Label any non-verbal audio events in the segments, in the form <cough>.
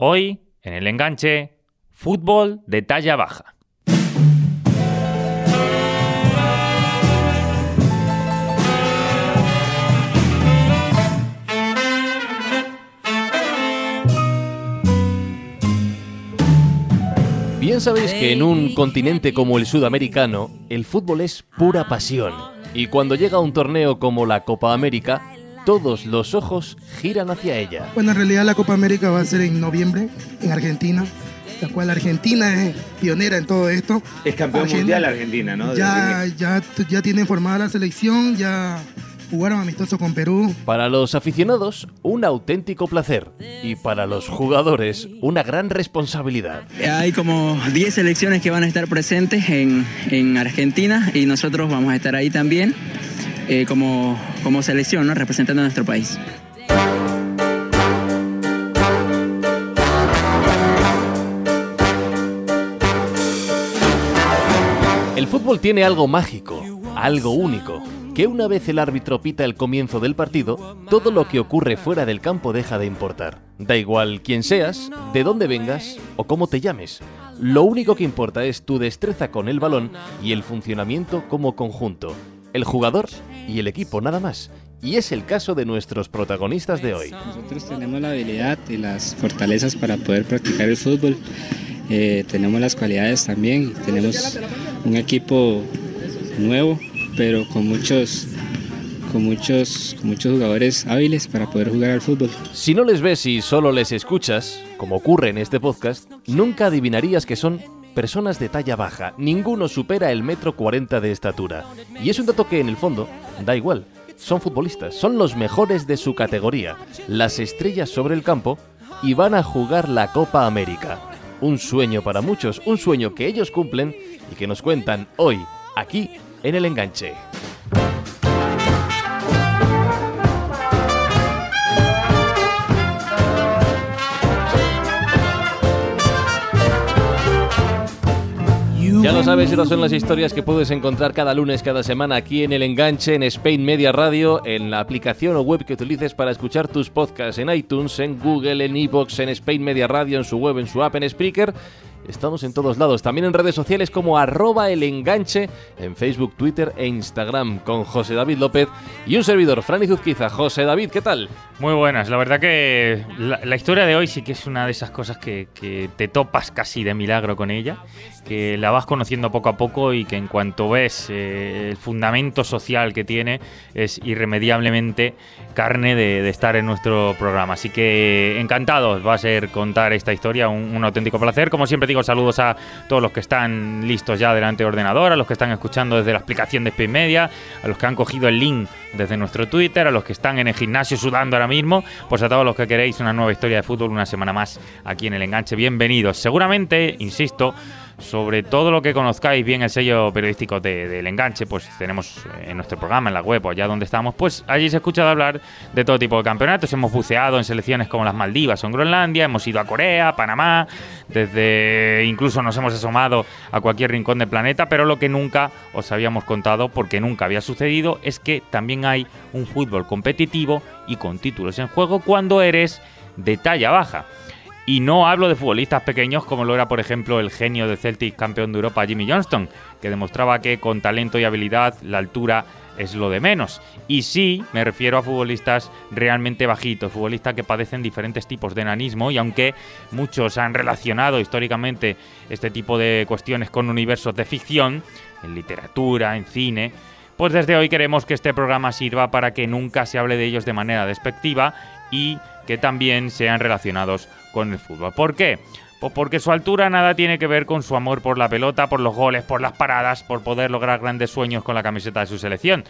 Hoy, en el enganche, fútbol de talla baja. Bien sabéis que en un continente como el sudamericano, el fútbol es pura pasión. Y cuando llega un torneo como la Copa América, todos los ojos giran hacia ella. Bueno, en realidad la Copa América va a ser en noviembre, en Argentina, la cual Argentina es pionera en todo esto. Es campeón mundial Argentina, ¿no? Ya, ya, ya tiene formada la selección, ya jugaron amistoso con Perú. Para los aficionados, un auténtico placer. Y para los jugadores, una gran responsabilidad. Hay como 10 selecciones que van a estar presentes en, en Argentina y nosotros vamos a estar ahí también eh, como, como selección, ¿no? representando a nuestro país. El fútbol tiene algo mágico, algo único, que una vez el árbitro pita el comienzo del partido, todo lo que ocurre fuera del campo deja de importar. Da igual quién seas, de dónde vengas o cómo te llames. Lo único que importa es tu destreza con el balón y el funcionamiento como conjunto. El jugador y el equipo nada más. Y es el caso de nuestros protagonistas de hoy. Nosotros tenemos la habilidad y las fortalezas para poder practicar el fútbol. Eh, tenemos las cualidades también. Tenemos un equipo nuevo, pero con muchos con muchos, con muchos jugadores hábiles para poder jugar al fútbol. Si no les ves y solo les escuchas, como ocurre en este podcast, nunca adivinarías que son personas de talla baja. Ninguno supera el metro 40 de estatura. Y es un dato que en el fondo da igual. Son futbolistas, son los mejores de su categoría, las estrellas sobre el campo y van a jugar la Copa América. Un sueño para muchos, un sueño que ellos cumplen y que nos cuentan hoy, aquí, en el enganche. Ya lo sabes, estas son las historias que puedes encontrar cada lunes, cada semana aquí en El Enganche, en Spain Media Radio, en la aplicación o web que utilices para escuchar tus podcasts, en iTunes, en Google, en Evox, en Spain Media Radio, en su web, en su app, en Spreaker Estamos en todos lados, también en redes sociales como arroba el enganche, en Facebook, Twitter e Instagram, con José David López y un servidor, Franny Zuzquiza. José David, ¿qué tal? Muy buenas, la verdad que la, historia de hoy sí que es una de esas cosas que te topas casi de milagro con ella que la vas conociendo poco a poco y que en cuanto ves eh, el fundamento social que tiene es irremediablemente carne de, estar en nuestro programa. Así que encantados va a ser contar esta historia, un, auténtico placer. Como siempre digo, saludos a todos los que están listos ya delante de ordenador, a los que están escuchando desde la aplicación de Spain Media, a los que han cogido el link desde nuestro Twitter, a los que están en el gimnasio sudando ahora mismo, pues a todos los que queréis una nueva historia de fútbol una semana más aquí en el enganche. Bienvenidos. Seguramente, insisto, sobre todo lo que conozcáis bien el sello periodístico del enganche, pues tenemos en nuestro programa, en la web o allá donde estamos, pues allí se ha escuchado hablar de todo tipo de campeonatos. Hemos buceado en selecciones como las Maldivas o en Groenlandia, hemos ido a Corea, Panamá, desde incluso nos hemos asomado a cualquier rincón del planeta, pero lo que nunca os habíamos contado, porque nunca había sucedido, es que también hay un fútbol competitivo y con títulos en juego cuando eres de talla baja. Y no hablo de futbolistas pequeños como lo era, por ejemplo, el genio de Celtic campeón de Europa, Jimmy Johnston, que demostraba que con talento y habilidad la altura es lo de menos. Y sí, me refiero a futbolistas realmente bajitos, futbolistas que padecen diferentes tipos de enanismo y aunque muchos han relacionado históricamente este tipo de cuestiones con universos de ficción, en literatura, en cine, pues desde hoy queremos que este programa sirva para que nunca se hable de ellos de manera despectiva y que también sean relacionados con el fútbol. ¿Por qué? Pues porque su altura nada tiene que ver con su amor por la pelota, por los goles, por las paradas, por poder lograr grandes sueños con la camiseta de su selección.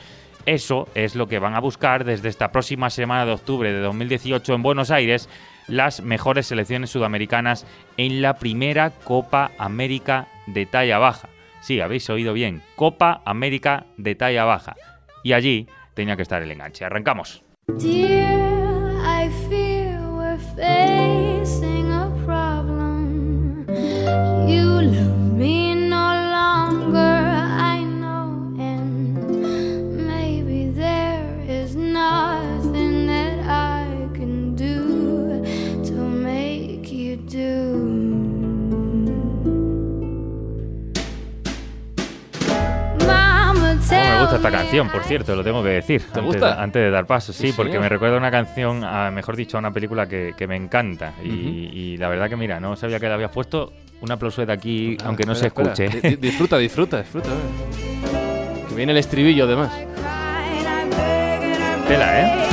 Eso es lo que van a buscar desde esta próxima semana de octubre de 2018 en Buenos Aires las mejores selecciones sudamericanas en la primera Copa América de talla baja. Sí, habéis oído bien, Copa América de talla baja. Y allí tenía que estar el enganche. Arrancamos. Esta canción, por cierto, lo tengo que decir. ¿Te antes, gusta? Antes de dar paso, sí, Sí, porque señor. me recuerda a una canción, a, mejor dicho, a una película que, que me encanta. Y, y la verdad que, mira, no sabía que la habías puesto. Un aplauso de aquí, Ah, aunque no se escuche. Disfruta, disfruta, disfruta. Que viene el estribillo, además. Tela, ¿eh?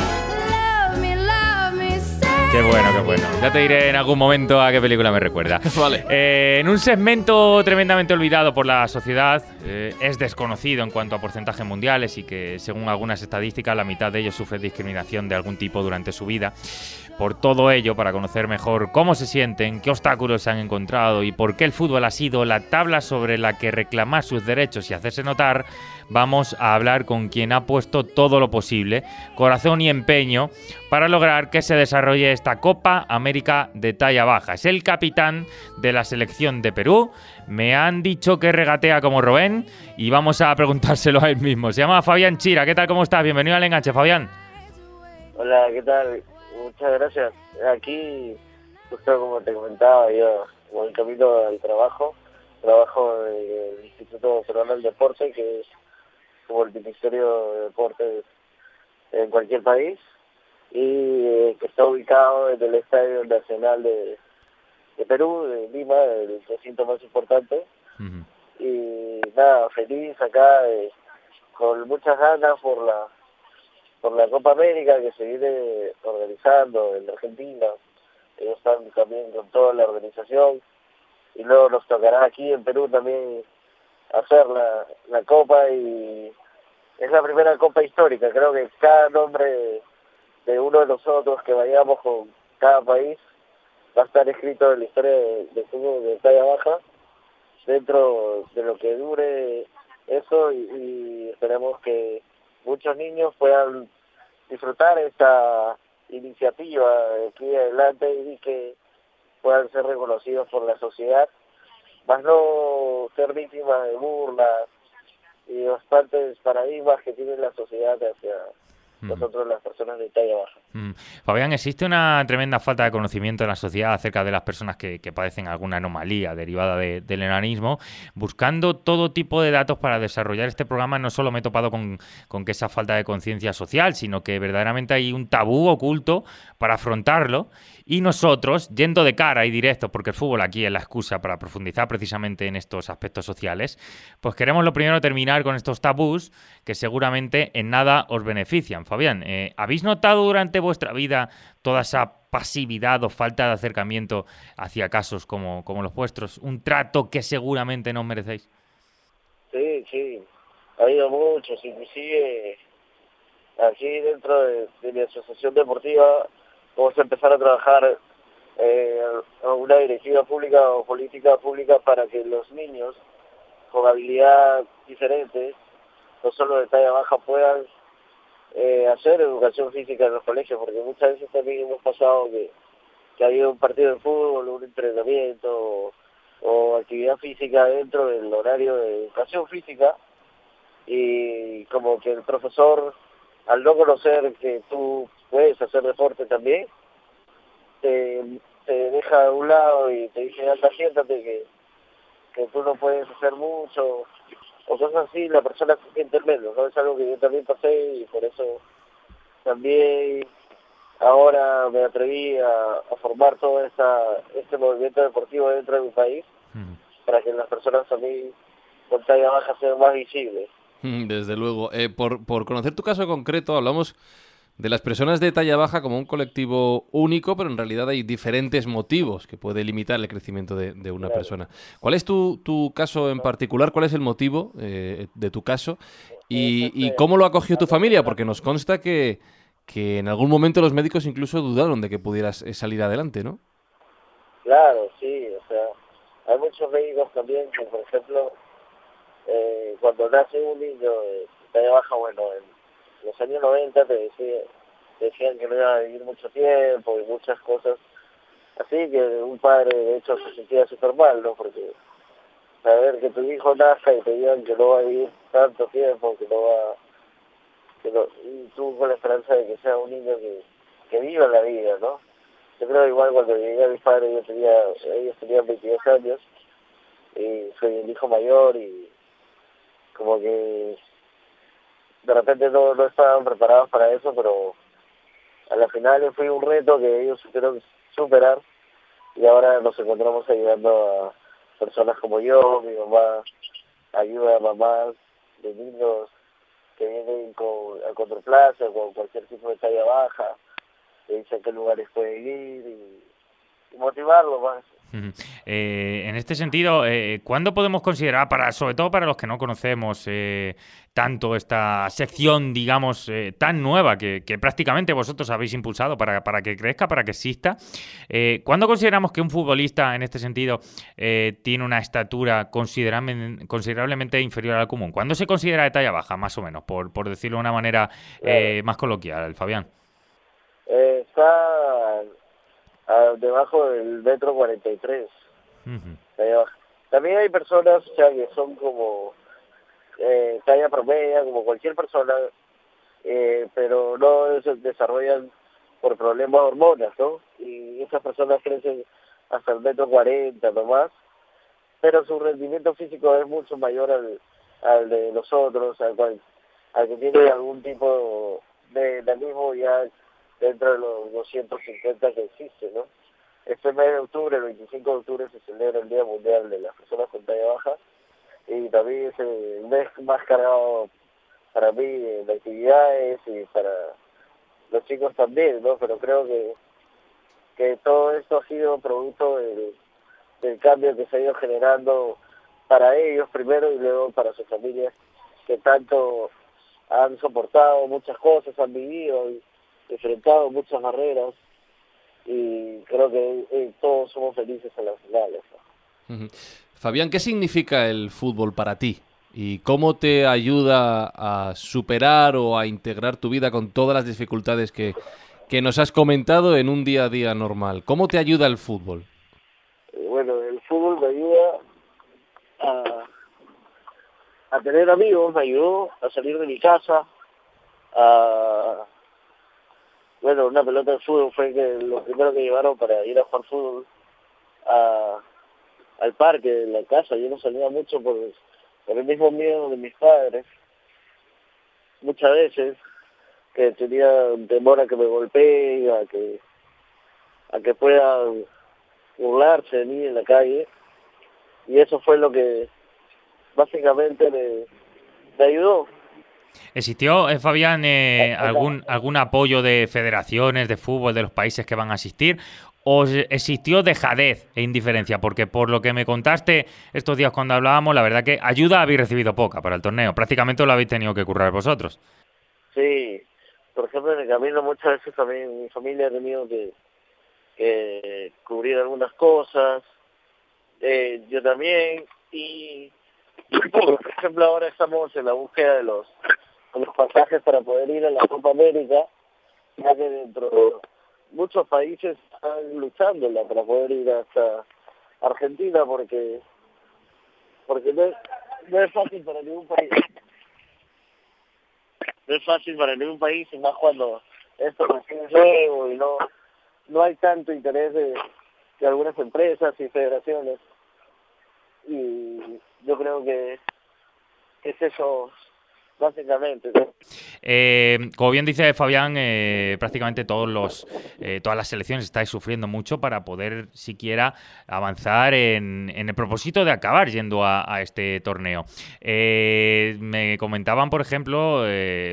Qué bueno, qué bueno. Ya te diré en algún momento a qué película me recuerda. <laughs> Vale. Eh, en un segmento tremendamente olvidado por la sociedad, eh, es desconocido en cuanto a porcentajes mundiales y que, según algunas estadísticas, la mitad de ellos sufre discriminación de algún tipo durante su vida. Por todo ello, para conocer mejor cómo se sienten, qué obstáculos se han encontrado y por qué el fútbol ha sido la tabla sobre la que reclamar sus derechos y hacerse notar, vamos a hablar con quien ha puesto todo lo posible, corazón y empeño, para lograr que se desarrolle esta Copa América de talla baja. Es el capitán de la selección de Perú. Me han dicho que regatea como Robén y vamos a preguntárselo a él mismo. Se llama Fabián Chira. ¿Qué tal? ¿Cómo estás? Bienvenido al enganche, Fabián. Hola, ¿qué tal? Muchas gracias. Aquí, justo como te comentaba, yo el camino al trabajo, trabajo en el Instituto Peruano del Deporte, que es como el Ministerio de Deportes en cualquier país, y eh, que está ubicado en el Estadio Nacional de, de Perú, de Lima, el recinto más importante. Y nada, feliz acá, eh, con muchas ganas por la por la Copa América que se viene organizando en Argentina. Ellos están también con toda la organización. Y luego nos tocará aquí en Perú también hacer la, la Copa y es la primera Copa histórica. Creo que cada nombre de uno de nosotros que vayamos con cada país va a estar escrito en la historia de, fútbol de talla baja dentro de lo que dure eso y esperemos que muchos niños puedan disfrutar esta iniciativa de aquí adelante y que puedan ser reconocidos por la sociedad, más no ser víctimas de burlas y bastantes paradigmas que tiene la sociedad hacia nosotros las personas de talla baja. Mm. Fabián, existe una tremenda falta de conocimiento en la sociedad acerca de las personas que, que padecen alguna anomalía derivada de- del enanismo. Buscando todo tipo de datos para desarrollar este programa, no solo me he topado con, con que esa falta de conciencia social, sino que verdaderamente hay un tabú oculto para afrontarlo. Y nosotros, yendo de cara y directo, porque el fútbol aquí es la excusa para profundizar precisamente en estos aspectos sociales, pues queremos lo primero terminar con estos tabús que seguramente en nada os benefician. Fabián, eh, ¿habéis notado durante vuestra vida toda esa pasividad o falta de acercamiento hacia casos como, como los vuestros? Un trato que seguramente no merecéis. Sí, sí, ha habido muchos, inclusive aquí dentro de, de mi asociación deportiva vamos a empezar a trabajar eh, una directiva pública o política pública para que los niños con habilidad diferente, no solo de talla baja, puedan eh, hacer educación física en los colegios, porque muchas veces también hemos pasado que, que ha habido un partido de fútbol, un entrenamiento o, actividad física dentro del horario de educación física y como que el profesor al no conocer que tú puedes hacer deporte también te, te deja a un lado y te dice anda siéntate que, que tú no puedes hacer mucho cosas así la persona se siente menos ¿no? es algo que yo también pasé y por eso también ahora me atreví a, a formar todo esta, este movimiento deportivo dentro de mi país para que las personas también con talla baja sean más visibles Desde luego. Eh, por, por conocer tu caso concreto, hablamos de las personas de talla baja como un colectivo único, pero en realidad hay diferentes motivos que puede limitar el crecimiento de, de una persona. ¿Cuál es tu, tu caso en particular? ¿Cuál es el motivo eh, de tu caso? Y, y cómo lo acogió tu familia? Porque nos consta que, que en algún momento los médicos incluso dudaron de que pudieras eh, salir adelante, ¿no? Claro, sí, o sea, hay muchos médicos también que, por ejemplo, eh, cuando nace un niño de talla baja, bueno, en los años 90 te, decía, decían que no iba a vivir mucho tiempo y muchas cosas. Así que un padre, de hecho, se sentía súper mal, ¿no? Porque saber que tu hijo nazca y te digan que no va a vivir tanto tiempo, que no va... Que no, y tú con la esperanza de que sea un niño que, que viva la vida, ¿no? Yo creo igual cuando llegué a mis padres, yo tenía, ellos tenían 22 años y soy el hijo mayor y como que de repente no, no estaban preparados para eso, pero a la final fue un reto que ellos supieron superar y ahora nos encontramos ayudando a personas como yo, mi mamá ayuda a mamás de niños que vienen con, a contraplaza, con cualquier tipo de talla baja, le dicen qué lugares pueden ir y, y motivarlos más. Eh, en este sentido, eh, ¿cuándo podemos considerar, para, sobre todo para los que no conocemos eh, tanto esta sección, digamos, eh, tan nueva que, prácticamente vosotros habéis impulsado para, para que crezca, para que exista, ¿cuándo consideramos que un futbolista en este sentido tiene una estatura considerablemente, considerablemente inferior al común? ¿Cuándo se considera de talla baja, más o menos, por, por decirlo de una manera más coloquial, Fabián? está debajo del metro 43. También hay personas que son como eh, talla promedia, como cualquier persona, eh, pero no se desarrollan por problemas de hormonas, ¿no? Y esas personas crecen hasta el metro 40 nomás, pero su rendimiento físico es mucho mayor al, al de los otros, al, al que tiene algún tipo de enanismo ya dentro de los 250 que existen, ¿no? Este mes de octubre, el 25 de octubre, se celebra el Día Mundial de las Personas con Talla Baja y también es el mes más cargado para mí de actividades y para los chicos también, ¿no? Pero creo que, que todo esto ha sido producto del, del cambio que se ha ido generando para ellos primero y luego para sus familias que tanto han soportado muchas cosas, han vivido y enfrentado muchas barreras y creo que eh, todos somos felices en las finales. Fabián, ¿qué significa el fútbol para ti? ¿Y cómo te ayuda a superar o a integrar tu vida con todas las dificultades que, que nos has comentado en un día a día normal? ¿Cómo te ayuda el fútbol? Eh, bueno, el fútbol me ayuda a, a tener amigos, me ayudó a salir de mi casa, a bueno, una pelota de fútbol fue que lo primero que llevaron para ir a jugar fútbol al parque de la casa. Yo no salía mucho por, el mismo miedo de mis padres. Muchas veces que tenía temor a que me golpee, a que a que pueda burlarse de mí en la calle. Y eso fue lo que básicamente me, me ayudó ¿Existió, eh, Fabián, eh, algún, algún apoyo de federaciones de fútbol de los países que van a asistir? ¿O existió dejadez e indiferencia? Porque por lo que me contaste estos días cuando hablábamos, la verdad que ayuda habéis recibido poca para el torneo. Prácticamente lo habéis tenido que currar vosotros. Sí, por ejemplo, en el camino muchas veces también mi familia ha tenido que, cubrir algunas cosas, eh, yo también, y por ejemplo ahora estamos en la búsqueda de los los pasajes para poder ir a la Copa América, ya que dentro de muchos países están luchando para poder ir hasta Argentina porque porque no es, no es fácil para ningún país. No es fácil para ningún país, y más cuando esto recién nuevo y no, no hay tanto interés de, de algunas empresas y federaciones. Y yo creo que es eso básicamente. Eh, como bien dice Fabián, eh, prácticamente todos los, eh, todas las selecciones estáis sufriendo mucho para poder siquiera avanzar en, el propósito de acabar yendo a, este torneo. me comentaban, por ejemplo,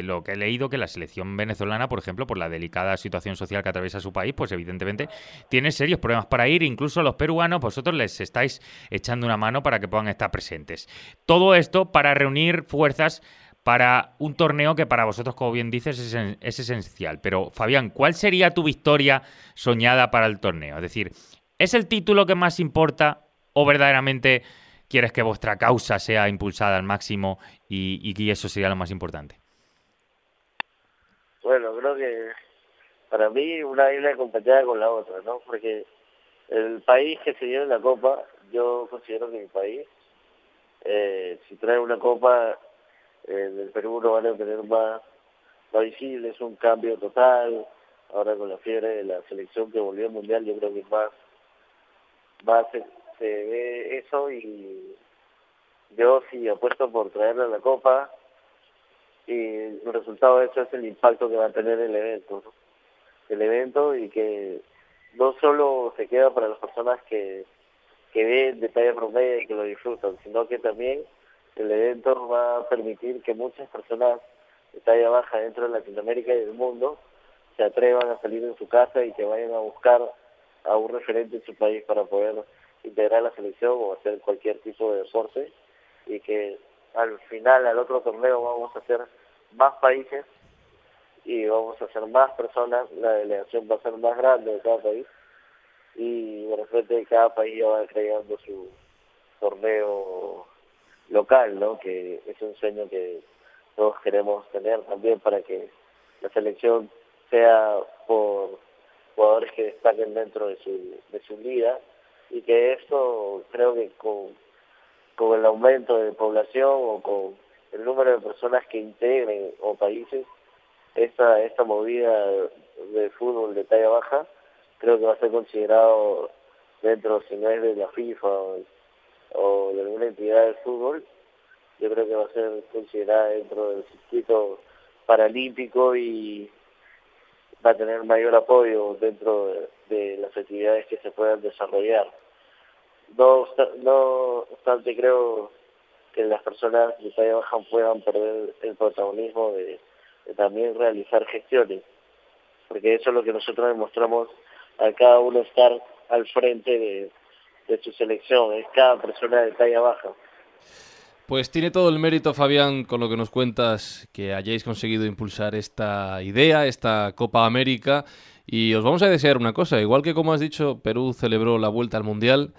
lo que he leído, que la selección venezolana, por ejemplo, por la delicada situación social que atraviesa su país, pues evidentemente tiene serios problemas para ir. Incluso los peruanos, vosotros les estáis echando una mano para que puedan estar presentes. Todo esto para reunir fuerzas para un torneo que para vosotros, como bien dices, es, esencial. Pero, Fabián, ¿cuál sería tu victoria soñada para el torneo? Es decir, ¿es el título que más importa o verdaderamente quieres que vuestra causa sea impulsada al máximo y, y eso sería lo más importante? Bueno, creo que para mí una isla acompañada con la otra, ¿no? Porque el país que se lleva la copa, yo considero que mi país, eh, si trae una copa en el Perú no van a tener más, más visible, es un cambio total. Ahora con la fiebre de la selección que volvió al Mundial, yo creo que más, más se, ve eso y yo sí apuesto por traerle la Copa y el resultado de eso es el impacto que va a tener el evento, el evento y que no solo se queda para las personas que, que ven de talla promedio y que lo disfrutan, sino que también el evento va a permitir que muchas personas de talla baja dentro de Latinoamérica y del mundo se atrevan a salir de su casa y que vayan a buscar a un referente en su país para poder integrar la selección o hacer cualquier tipo de deporte y que al final, al otro torneo, vamos a hacer más países y vamos a hacer más personas, la delegación va a ser más grande de cada país y de repente cada país va creando su torneo local, ¿no? Que es un sueño que todos queremos tener también para que la selección sea por jugadores que destaquen dentro de su, de su liga y que esto creo que con, con el aumento de población o con el número de personas que integren o países esta esta movida de fútbol de talla baja creo que va a ser considerado dentro si no es de la FIFA o, de alguna entidad del fútbol yo creo que va a ser considerada dentro del circuito paralímpico y va a tener mayor apoyo dentro de, las actividades que se puedan desarrollar. No, no obstante, creo que las personas de talla baja puedan perder el protagonismo de, también realizar gestiones, porque eso es lo que nosotros demostramos a cada uno estar al frente de, de su selección, es cada persona de talla baja. Pues tiene todo el mérito, Fabián, con lo que nos cuentas, que hayáis conseguido impulsar esta idea, esta Copa América. Y os vamos a desear una cosa, igual que como has dicho, Perú celebró la vuelta al Mundial,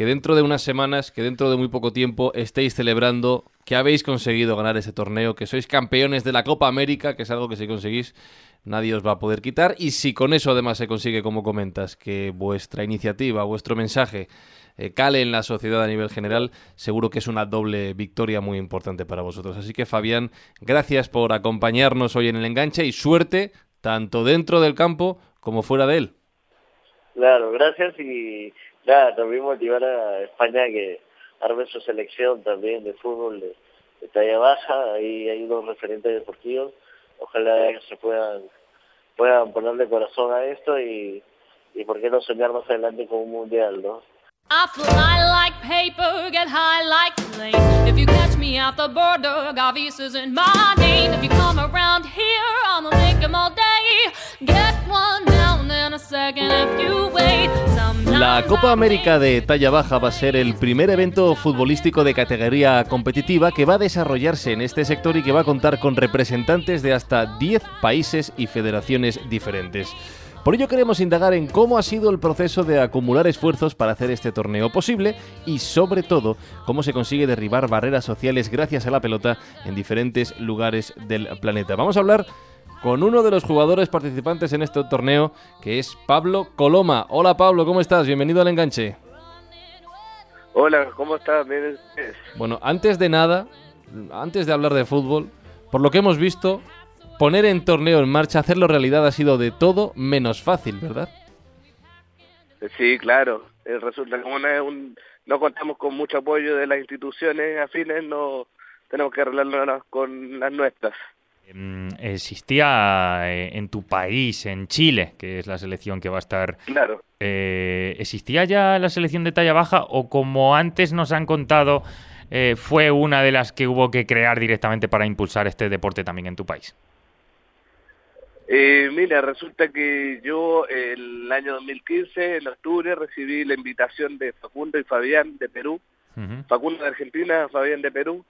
que dentro de unas semanas, que dentro de muy poco tiempo estéis celebrando que habéis conseguido ganar ese torneo, que sois campeones de la Copa América, que es algo que si conseguís nadie os va a poder quitar. Y si con eso además se consigue, como comentas, que vuestra iniciativa, vuestro mensaje eh, cale en la sociedad a nivel general, seguro que es una doble victoria muy importante para vosotros. Así que Fabián, gracias por acompañarnos hoy en el enganche y suerte tanto dentro del campo como fuera de él. Claro, gracias y nada, también motivar a España que arme su selección también de fútbol de, talla baja, ahí hay unos referentes deportivos, ojalá se puedan puedan ponerle corazón a esto y, y por qué no soñar más adelante con un mundial, ¿no? I fly like paper, get high like planes. If you catch me at the border, Gavis isn't my name. If you come around here, I'ma make them all day. Get one down in a second if you wait. La Copa América de talla baja va a ser el primer evento futbolístico de categoría competitiva que va a desarrollarse en este sector y que va a contar con representantes de hasta 10 países y federaciones diferentes. Por ello queremos indagar en cómo ha sido el proceso de acumular esfuerzos para hacer este torneo posible y sobre todo cómo se consigue derribar barreras sociales gracias a la pelota en diferentes lugares del planeta. Vamos a hablar con uno de los jugadores participantes en este torneo que es Pablo Coloma. Hola Pablo, ¿cómo estás? Bienvenido al enganche. Hola, ¿cómo estás? Bueno, antes de nada, antes de hablar de fútbol, por lo que hemos visto, poner en torneo en marcha, hacerlo realidad ha sido de todo menos fácil, ¿verdad? Sí, claro. Resulta como no, contamos con mucho apoyo de las instituciones afines, no tenemos que arreglarnos con las nuestras. Em, existía eh, en tu país, en Chile, que es la selección que va a estar. Claro. Eh, ¿Existía ya la selección de talla baja o como antes nos han contado, eh, fue una de las que hubo que crear directamente para impulsar este deporte también en tu país? Eh, mira, resulta que yo el año 2015, en octubre, recibí la invitación de Facundo y Fabián de Perú, Facundo de Argentina, Fabián de Perú,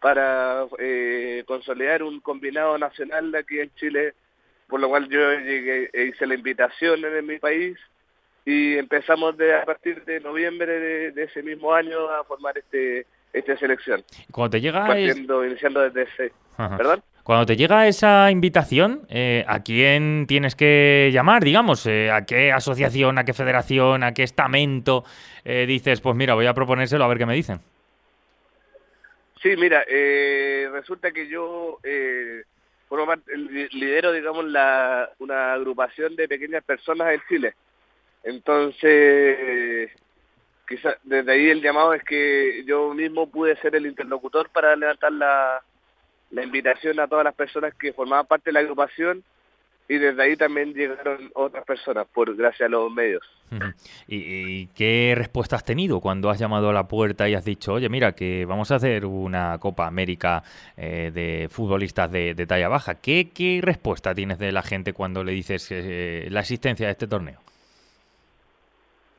para eh, consolidar un combinado nacional de aquí en Chile, por lo cual yo llegué, e hice la invitación en mi país y empezamos de, a partir de noviembre de, ese mismo año a formar este esta selección. Cuando te llega... Iniciando desde ese... ¿Verdad? Cuando te llega esa invitación, eh, ¿a quién tienes que llamar, digamos? Eh, ¿A qué asociación, a qué federación, a qué estamento eh, dices, pues mira, voy a proponérselo a ver qué me dicen? Sí, mira, resulta que yo lidero, digamos, la, una agrupación de pequeñas personas en Chile. Entonces, quizás desde ahí el llamado es que yo mismo pude ser el interlocutor para levantar la la invitación a todas las personas que formaban parte de la agrupación y desde ahí también llegaron otras personas por gracias a los medios. ¿Y, qué respuesta has tenido cuando has llamado a la puerta y has dicho, oye, mira, que vamos a hacer una Copa América eh, de futbolistas de, talla baja? ¿Qué, ¿Qué, respuesta tienes de la gente cuando le dices eh, la existencia de este torneo?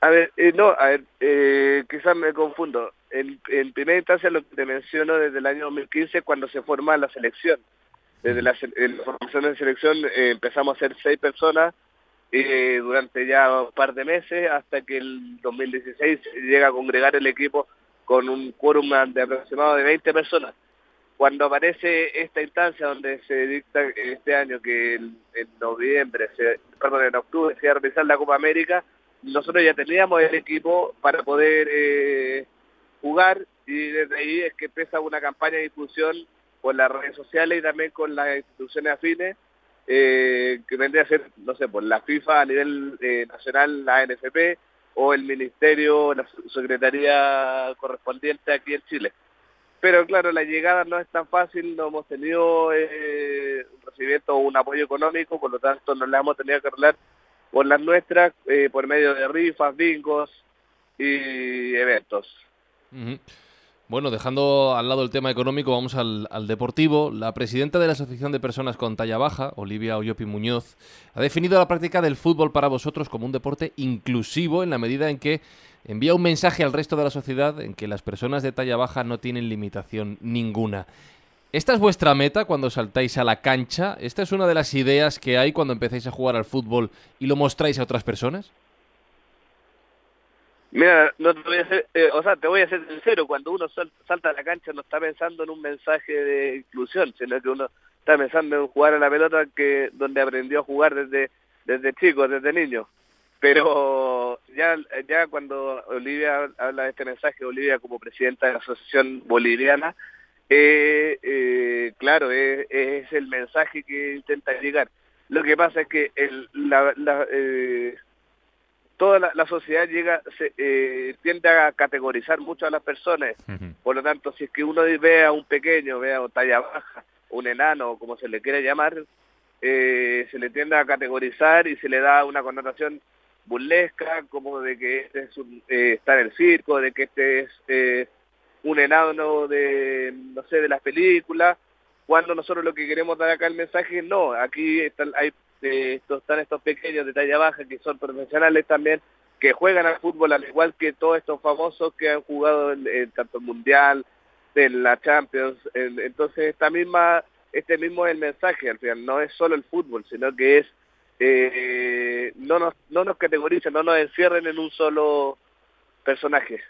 A ver, eh, no, a ver, quizás me confundo. En, primera instancia lo que te menciono desde el año 2015 cuando se forma la selección desde la, formación de selección eh, empezamos a ser seis personas eh, durante ya un par de meses hasta que el 2016 llega a congregar el equipo con un quórum de aproximado de 20 personas. Cuando aparece esta instancia donde se dicta este año que en, noviembre, se, perdón, en octubre se va a realizar la Copa América, nosotros ya teníamos el equipo para poder eh, jugar y desde ahí es que empieza una campaña de difusión con las redes sociales y también con las instituciones afines, eh, que vendría a ser, no sé, por la FIFA a nivel eh, nacional, la NFP, o el Ministerio, la Secretaría correspondiente aquí en Chile. Pero claro, la llegada no es tan fácil, no hemos tenido eh, un recibimiento un apoyo económico, por lo tanto nos la hemos tenido que arreglar por las nuestras, eh, por medio de rifas, bingos y eventos. Bueno, dejando al lado el tema económico, vamos al, deportivo. La presidenta de la Asociación de Personas con Talla Baja, Olivia Oyopi Muñoz, ha definido la práctica del fútbol para vosotros como un deporte inclusivo en la medida en que envía un mensaje al resto de la sociedad en que las personas de talla baja no tienen limitación ninguna. ¿Esta es vuestra meta cuando saltáis a la cancha? ¿Esta es una de las ideas que hay cuando empezáis a jugar al fútbol y lo mostráis a otras personas? Mira, no te voy a hacer, eh, o sea, te voy a ser sincero, cuando uno salta a la cancha no está pensando en un mensaje de inclusión, sino que uno está pensando en jugar a la pelota que donde aprendió a jugar desde desde chico, desde niño. Pero ya ya cuando Olivia habla de este mensaje, Olivia como presidenta de la Asociación Boliviana, eh, eh, claro, es, es, el mensaje que intenta llegar. Lo que pasa es que el, la, la eh, toda la, sociedad llega se, eh, tiende a categorizar mucho a las personas. Por lo tanto, si es que uno ve a un pequeño, ve a un talla baja, un enano, como se le quiere llamar, eh, se le tiende a categorizar y se le da una connotación burlesca, como de que este es un, eh, está en el circo, de que este es eh, un enano de, no sé, de las películas, cuando nosotros lo que queremos dar acá el mensaje es no, aquí están, hay estos, están estos pequeños de talla baja que son profesionales también, que juegan al fútbol al igual que todos estos famosos que han jugado en, tanto Mundial, en la Champions. entonces, esta misma, este mismo es el mensaje, al final, no es solo el fútbol, sino que es, eh, no, nos, no nos categoricen, no nos encierren en un solo personaje.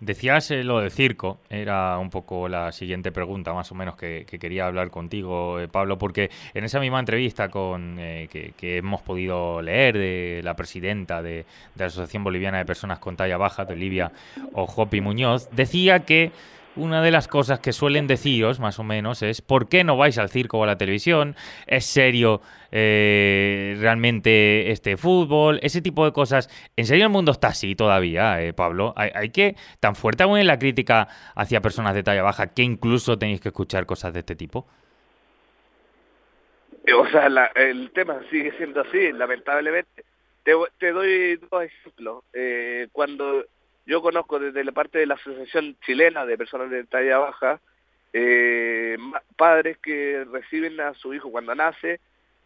Decías eh, lo del circo, era un poco la siguiente pregunta más o menos que, quería hablar contigo, eh, Pablo, porque en esa misma entrevista con eh, que, hemos podido leer de la presidenta de, la Asociación Boliviana de Personas con Talla Baja, de Olivia Ojopi Muñoz, decía que una de las cosas que suelen deciros, más o menos, es ¿por qué no vais al circo o a la televisión? ¿Es serio eh, realmente este fútbol? Ese tipo de cosas. ¿En serio el mundo está así todavía, eh, Pablo? ¿Hay, que, tan fuerte aún en la crítica hacia personas de talla baja, que incluso tenéis que escuchar cosas de este tipo? O sea, el tema sigue siendo así, lamentablemente. Te, te doy dos ejemplos. Eh, cuando yo conozco desde la parte de la Asociación Chilena de Personas de Talla Baja, eh, padres que reciben a su hijo cuando nace,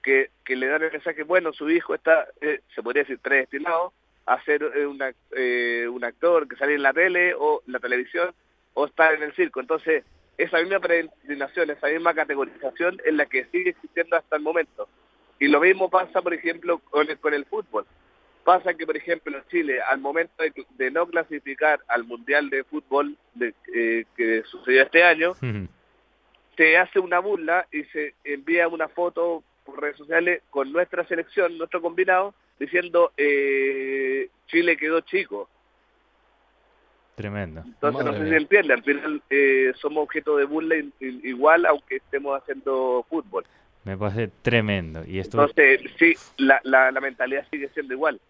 que, que le dan el mensaje, bueno, su hijo está, eh, se podría decir, predestinado a ser eh, una, un actor que sale en la tele o la televisión o estar en el circo. Entonces, esa misma predestinación, esa misma categorización es la que sigue existiendo hasta el momento. Y lo mismo pasa, por ejemplo, con el, con el fútbol. Pasa que, por ejemplo, Chile, al momento de, no clasificar al Mundial de Fútbol de, eh, que sucedió este año, se hace una burla y se envía una foto por redes sociales con nuestra selección, nuestro combinado, diciendo eh, Chile quedó chico. Tremendo. Entonces no sé si entiende, al final eh, somos objeto de burla igual aunque estemos haciendo fútbol. Me parece tremendo. Y esto... Entonces, sí, la, la, la mentalidad sigue siendo igual.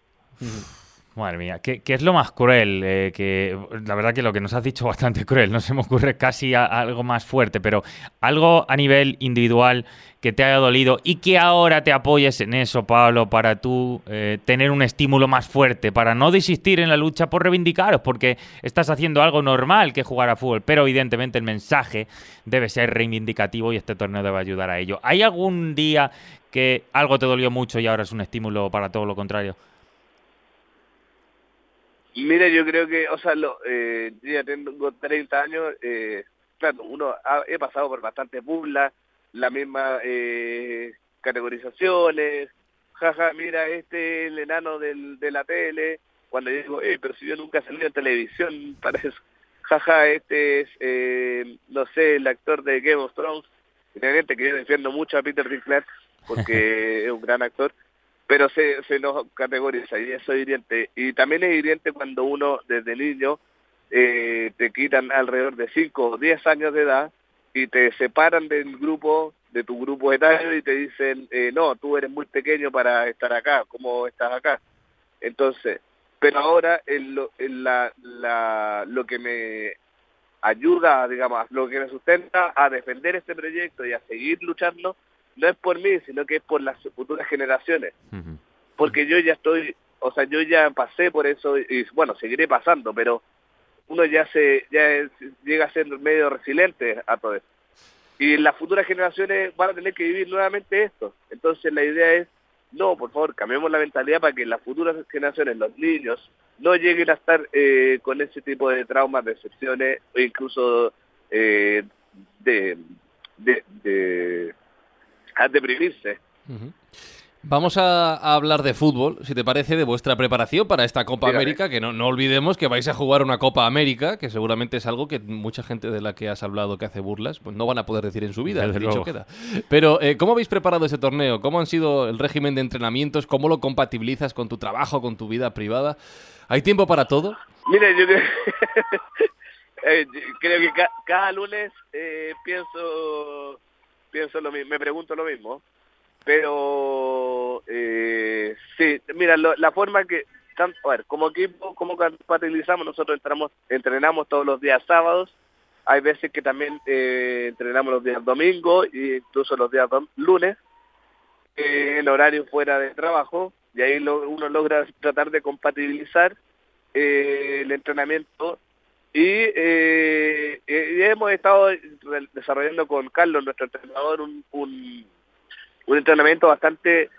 Madre mía, ¿qué, es lo más cruel? Eh, que La verdad que lo que nos has dicho <laughs> bastante cruel, no se me ocurre casi algo más fuerte, pero algo a nivel individual que te haya dolido y que ahora te apoyes en eso, Pablo, para tú eh, tener un estímulo más fuerte, para no desistir en la lucha por reivindicaros, porque estás haciendo algo normal que jugar a fútbol, pero evidentemente el mensaje debe ser reivindicativo y este torneo debe ayudar a ello. ¿Hay algún día que algo te dolió mucho y ahora es un estímulo para todo lo contrario? Mira, yo creo que, o sea, lo, eh, ya tengo 30 años, eh, claro, uno ha, he pasado por bastantes burlas, las mismas eh, categorizaciones, jaja, mira, este es el enano del, de la tele, cuando yo digo, eh, pero si yo nunca he salido en televisión <laughs> para eso, jaja, este es, eh, no sé, el actor de Game of Thrones, evidentemente que yo defiendo mucho a Peter Dinklage, porque <laughs> es un gran actor, pero se, se nos categoriza y eso es hiriente. Y también es hiriente cuando uno desde niño eh, te quitan alrededor de 5 o 10 años de edad y te separan del grupo, de tu grupo etario y te dicen, eh, no, tú eres muy pequeño para estar acá, ¿cómo estás acá? Entonces, pero ahora en lo, en la, la, lo que me ayuda, digamos, lo que me sustenta a defender este proyecto y a seguir luchando, no es por mí, sino que es por las futuras generaciones. Porque yo ya estoy, o sea, yo ya pasé por eso y bueno, seguiré pasando, pero uno ya se ya llega a ser medio resiliente a todo eso. Y las futuras generaciones van a tener que vivir nuevamente esto. Entonces la idea es, no, por favor, cambiemos la mentalidad para que las futuras generaciones, los niños, no lleguen a estar eh, con ese tipo de traumas, decepciones o incluso eh, de, de a deprimirse. Vamos a, hablar de fútbol, si te parece, de vuestra preparación para esta Copa América, que no, no, olvidemos que vais a jugar una Copa América, que seguramente es algo que mucha gente de la que has hablado que hace burlas, pues no van a poder decir en su vida, dicho queda. Pero, eh, ¿cómo habéis preparado ese torneo? ¿Cómo han sido el régimen de entrenamientos? ¿Cómo lo compatibilizas con tu trabajo, con tu vida privada? ¿Hay tiempo para todo? Mira, yo creo, <laughs> eh, que cada lunes eh, pienso pienso lo mismo, me pregunto lo mismo, pero eh, sí, mira, la forma que, a ver, como equipo, como compatibilizamos, nosotros entramos, entrenamos todos los días sábados, hay veces que también eh, entrenamos los días domingos e incluso los días lunes, eh, en horario fuera de trabajo, y ahí uno logra tratar de compatibilizar eh, el entrenamiento y, eh, eh hemos estado desarrollando con Carlos, nuestro entrenador, un, un, entrenamiento bastante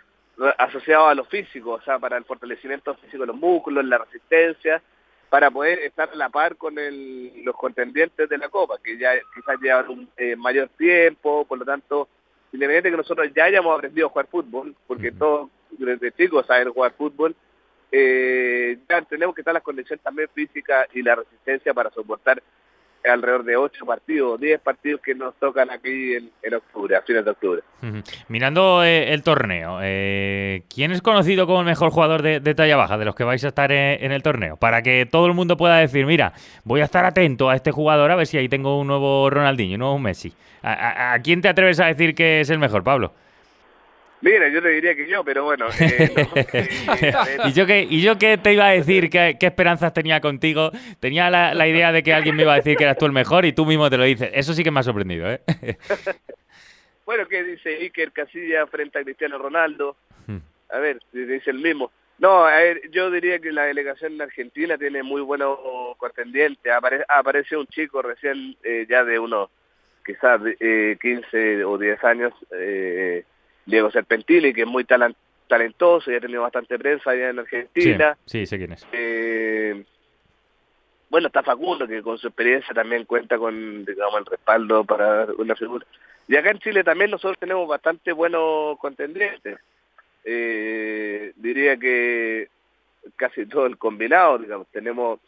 asociado a lo físico, o sea, para el fortalecimiento físico de los músculos, la resistencia, para poder estar a la par con el, los contendientes de la Copa, que ya quizás llevan un eh, mayor tiempo, por lo tanto, independientemente de que nosotros ya hayamos aprendido a jugar fútbol, porque todos desde chicos saben jugar fútbol, eh, ya tenemos que estar las condiciones también físicas y la resistencia para soportar alrededor de 8 partidos, 10 partidos que nos tocan aquí en, octubre, a fines de octubre. Mirando eh, el torneo, eh, ¿quién es conocido como el mejor jugador de, talla baja de los que vais a estar en, el torneo? Para que todo el mundo pueda decir, mira, voy a estar atento a este jugador a ver si ahí tengo un nuevo Ronaldinho, un nuevo Messi. a quién te atreves a decir que es el mejor, Pablo? Mira, yo te diría que yo, pero bueno. Eh, <laughs> <laughs> eh, ¿Y, yo qué, ¿Y yo qué te iba a decir? ¿Qué, esperanzas tenía contigo? Tenía la, idea de que alguien me iba a decir que eras tú el mejor y tú mismo te lo dices. Eso sí que me ha sorprendido, ¿eh? <laughs> bueno, ¿qué dice Iker Casilla frente a Cristiano Ronaldo? Hmm. A ver, dice el mismo. No, a ver, yo diría que la delegación de Argentina tiene muy buenos contendientes. aparece un chico recién eh, ya de unos quizás eh, 15 o 10 años. Eh, Diego Serpentini, que es muy talentoso y ha tenido bastante prensa allá en Argentina. Sí, sé quién es. Eh, bueno, está Facundo, que con su experiencia también cuenta con, digamos, el respaldo para una figura. Y acá en Chile también nosotros tenemos bastante buenos contendientes. Eh, diría que casi todo el combinado, digamos, tenemos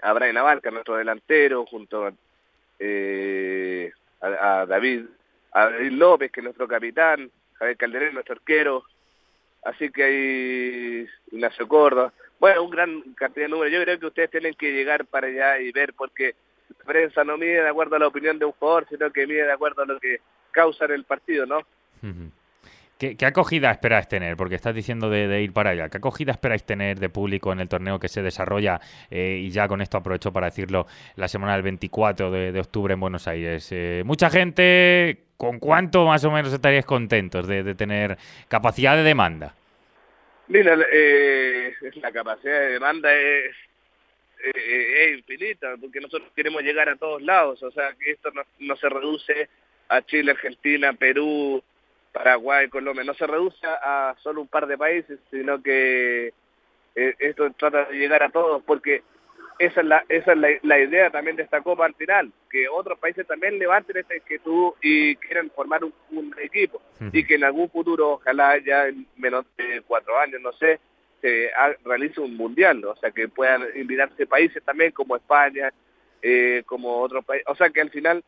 a Brian Abarca, nuestro delantero, junto a, eh, a David a David López, que es nuestro capitán, Javier Calderón, nuestro arquero, así que hay Ignacio Córdoba. Bueno, un gran cantidad de números. Yo creo que ustedes tienen que llegar para allá y ver, porque la prensa no mide de acuerdo a la opinión de un jugador, sino que mide de acuerdo a lo que causa en el partido, ¿no? ¿Qué, acogida esperáis tener? Porque estás diciendo de, ir para allá. ¿Qué acogida esperáis tener de público en el torneo que se desarrolla? Eh, y ya con esto aprovecho para decirlo, la semana del 24 de, octubre en Buenos Aires. Eh, mucha gente, ¿con cuánto más o menos estaríais contentos de, tener capacidad de demanda? Mira, eh, la capacidad de demanda es, es infinita, porque nosotros queremos llegar a todos lados. O sea, que esto no se reduce a Chile, Argentina, Perú, Paraguay, Colombia, no se reduce a solo un par de países, sino que eh, esto trata de llegar a todos, porque esa es la esa es la, idea también de esta Copa al final, que otros países también levanten esta inquietud y quieran formar un, equipo, y que en algún futuro, ojalá ya en menos de cuatro años, no sé, se realice un mundial, o sea, que puedan invitarse países también como España, eh, como otros países, o sea, que al final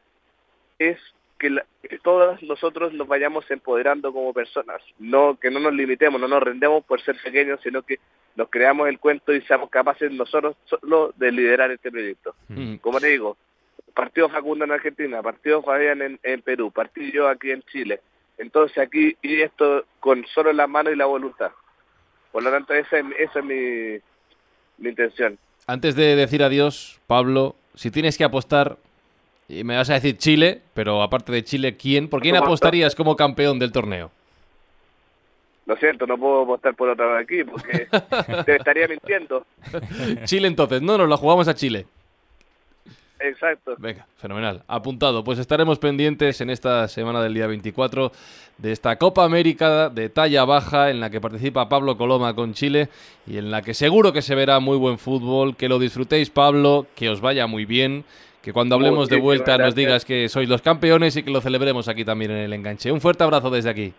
es que, todos nosotros nos vayamos empoderando como personas, no que no nos limitemos, no nos rendemos por ser pequeños, sino que nos creamos el cuento y seamos capaces nosotros solo de liderar este proyecto. Mm. Como te digo, partido Facundo en Argentina, partido Fabián en, Perú, partido yo aquí en Chile. Entonces aquí, y esto con solo la mano y la voluntad. Por lo tanto, esa es, esa es mi, mi intención. Antes de decir adiós, Pablo, si tienes que apostar y me vas a decir Chile, pero aparte de Chile, ¿quién? ¿Por quién apostarías como campeón del torneo? Lo siento, no puedo apostar por otra vez aquí porque <laughs> te estaría mintiendo. Chile entonces, no, nos la jugamos a Chile. Exacto. Venga, fenomenal. Apuntado. Pues estaremos pendientes en esta semana del día 24 de esta Copa América de talla baja en la que participa Pablo Coloma con Chile y en la que seguro que se verá muy buen fútbol. Que lo disfrutéis, Pablo, que os vaya muy bien que cuando hablemos de vuelta nos digas que sois los campeones y que lo celebremos aquí también en el enganche. Un fuerte abrazo desde aquí.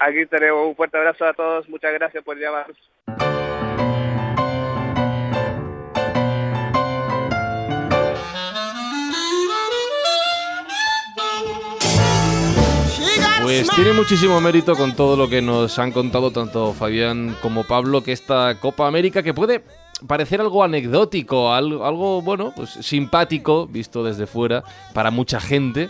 Aquí tenemos un fuerte abrazo a todos. Muchas gracias por llamar. Pues tiene muchísimo mérito con todo lo que nos han contado tanto Fabián como Pablo que esta Copa América que puede parecer algo anecdótico, algo, algo bueno, pues simpático, visto desde fuera, para mucha gente.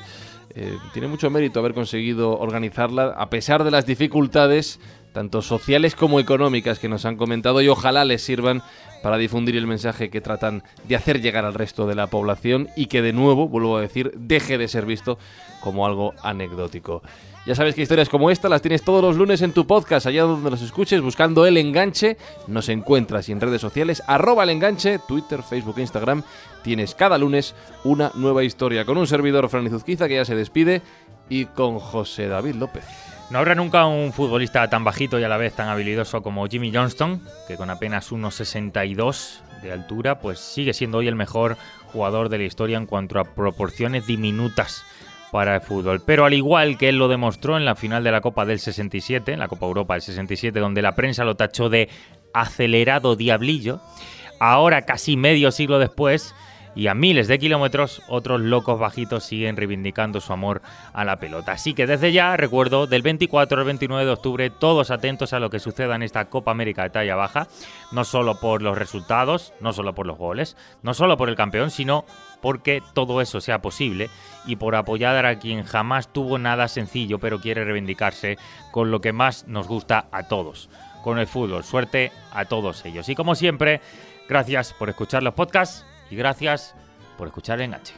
Eh, tiene mucho mérito haber conseguido organizarla a pesar de las dificultades, tanto sociales como económicas, que nos han comentado y ojalá les sirvan para difundir el mensaje que tratan de hacer llegar al resto de la población y que de nuevo, vuelvo a decir, deje de ser visto como algo anecdótico. Ya sabes que historias como esta las tienes todos los lunes en tu podcast, allá donde los escuches, buscando el enganche. Nos encuentras y en redes sociales, arroba el enganche, Twitter, Facebook Instagram. Tienes cada lunes una nueva historia con un servidor, Fran Izuzquiza, que ya se despide, y con José David López. No habrá nunca un futbolista tan bajito y a la vez tan habilidoso como Jimmy Johnston, que con apenas 1,62 de altura, pues sigue siendo hoy el mejor jugador de la historia en cuanto a proporciones diminutas para el fútbol. Pero al igual que él lo demostró en la final de la Copa del 67, en la Copa Europa del 67, donde la prensa lo tachó de acelerado diablillo, ahora casi medio siglo después, y a miles de kilómetros, otros locos bajitos siguen reivindicando su amor a la pelota. Así que desde ya, recuerdo, del 24 al 29 de octubre, todos atentos a lo que suceda en esta Copa América de talla baja, no solo por los resultados, no solo por los goles, no solo por el campeón, sino porque todo eso sea posible y por apoyar a quien jamás tuvo nada sencillo pero quiere reivindicarse con lo que más nos gusta a todos, con el fútbol. Suerte a todos ellos. Y como siempre, gracias por escuchar los podcasts y gracias por escuchar el enganche.